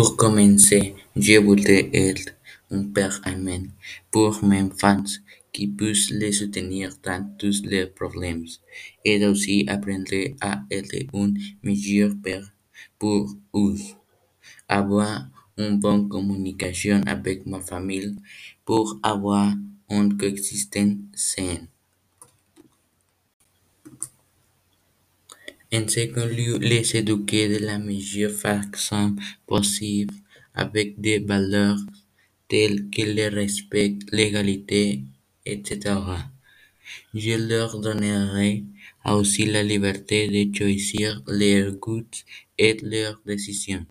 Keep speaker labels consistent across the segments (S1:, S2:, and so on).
S1: Pour commencer, je voudrais être un père aimant pour mes enfants qui puisse les soutenir dans tous leurs problèmes et aussi apprendre à être un meilleur père pour eux. Avoir une bonne communication avec ma famille pour avoir une coexistence saine. En second lieu, les éduquer de la meilleure façon possible avec des valeurs telles que le respect, l'égalité, etc. Je leur donnerai aussi la liberté de choisir leurs goûts et leurs décisions.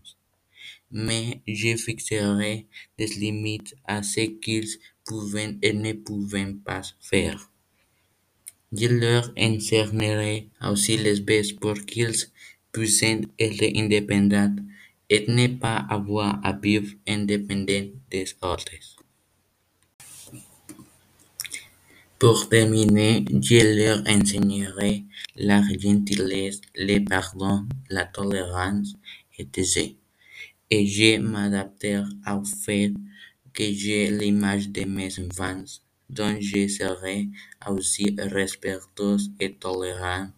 S1: Mais je fixerai des limites à ce qu'ils peuvent et ne peuvent pas faire. Je leur enseignerai aussi les bases pour qu'ils puissent être indépendants et ne pas avoir à vivre indépendants des autres. Pour terminer, je leur enseignerai la gentillesse, le pardon, la tolérance, etc. Et je m'adapterai au fait que j'ai l'image de mes enfants, donc je serai aussi respectueux et tolérant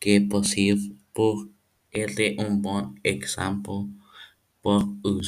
S1: que possible pour être un bon exemple pour eux.